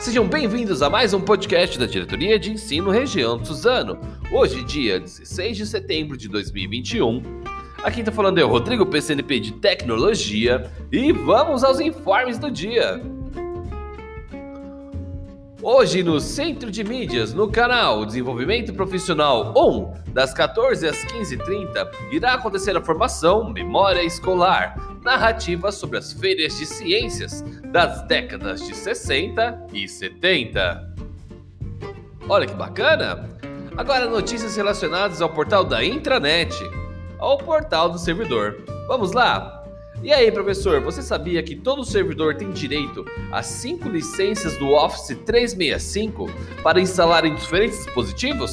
sejam bem-vindos a mais um podcast da Diretoria de Ensino Região Suzano. Hoje, dia 16 de setembro de 2021. Aqui está falando o Rodrigo PCNP de Tecnologia e vamos aos informes do dia. Hoje no Centro de Mídias, no canal Desenvolvimento Profissional 1, das 14 às 15h30, irá acontecer a formação Memória Escolar, narrativa sobre as feiras de ciências das décadas de 60 e 70. Olha que bacana! Agora notícias relacionadas ao portal da intranet, ao portal do servidor. Vamos lá? E aí, professor, você sabia que todo servidor tem direito a cinco licenças do Office 365 para instalar em diferentes dispositivos?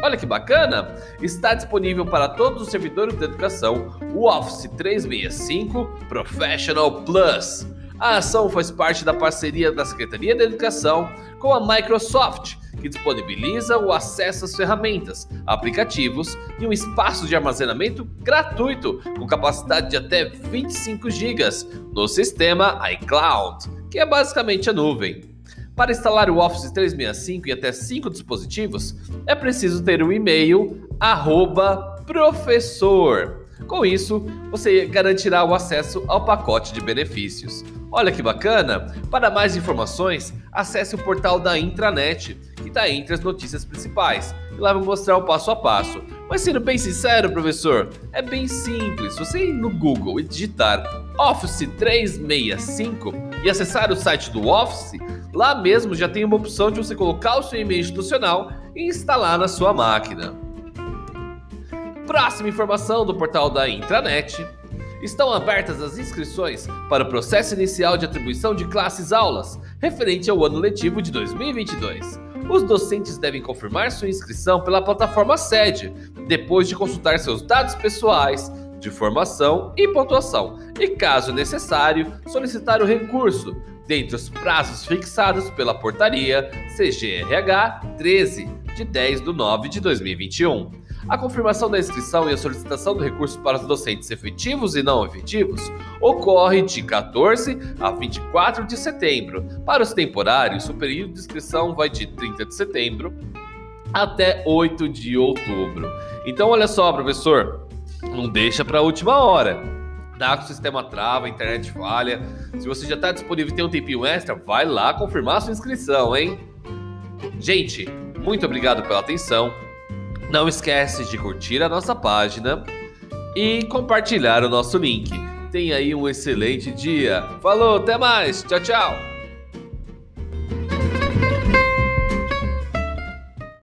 Olha que bacana! Está disponível para todos os servidores da educação o Office 365 Professional Plus. A ação faz parte da parceria da Secretaria da Educação com a Microsoft que disponibiliza o acesso às ferramentas, aplicativos e um espaço de armazenamento gratuito com capacidade de até 25 GB no sistema iCloud, que é basicamente a nuvem. Para instalar o Office 365 em até 5 dispositivos, é preciso ter um e-mail professor. Com isso, você garantirá o acesso ao pacote de benefícios. Olha que bacana! Para mais informações, acesse o portal da intranet, que está entre as notícias principais, e lá vou mostrar o passo a passo. Mas sendo bem sincero, professor, é bem simples. Você ir no Google e digitar Office 365 e acessar o site do Office, lá mesmo já tem uma opção de você colocar o seu e-mail institucional e instalar na sua máquina. Próxima informação do portal da intranet. Estão abertas as inscrições para o processo inicial de atribuição de classes aulas, referente ao ano letivo de 2022. Os docentes devem confirmar sua inscrição pela plataforma SEDE, depois de consultar seus dados pessoais, de formação e pontuação, e, caso necessário, solicitar o recurso, dentre os prazos fixados pela portaria CGRH 13, de 10 de 9 de 2021. A confirmação da inscrição e a solicitação do recurso para os docentes efetivos e não efetivos ocorre de 14 a 24 de setembro. Para os temporários, o período de inscrição vai de 30 de setembro até 8 de outubro. Então, olha só, professor, não deixa para a última hora. Dá que o sistema trava, internet falha. Se você já está disponível e tem um tempinho extra, vai lá confirmar sua inscrição, hein? Gente, muito obrigado pela atenção. Não esquece de curtir a nossa página e compartilhar o nosso link. Tenha aí um excelente dia. Falou, até mais. Tchau, tchau.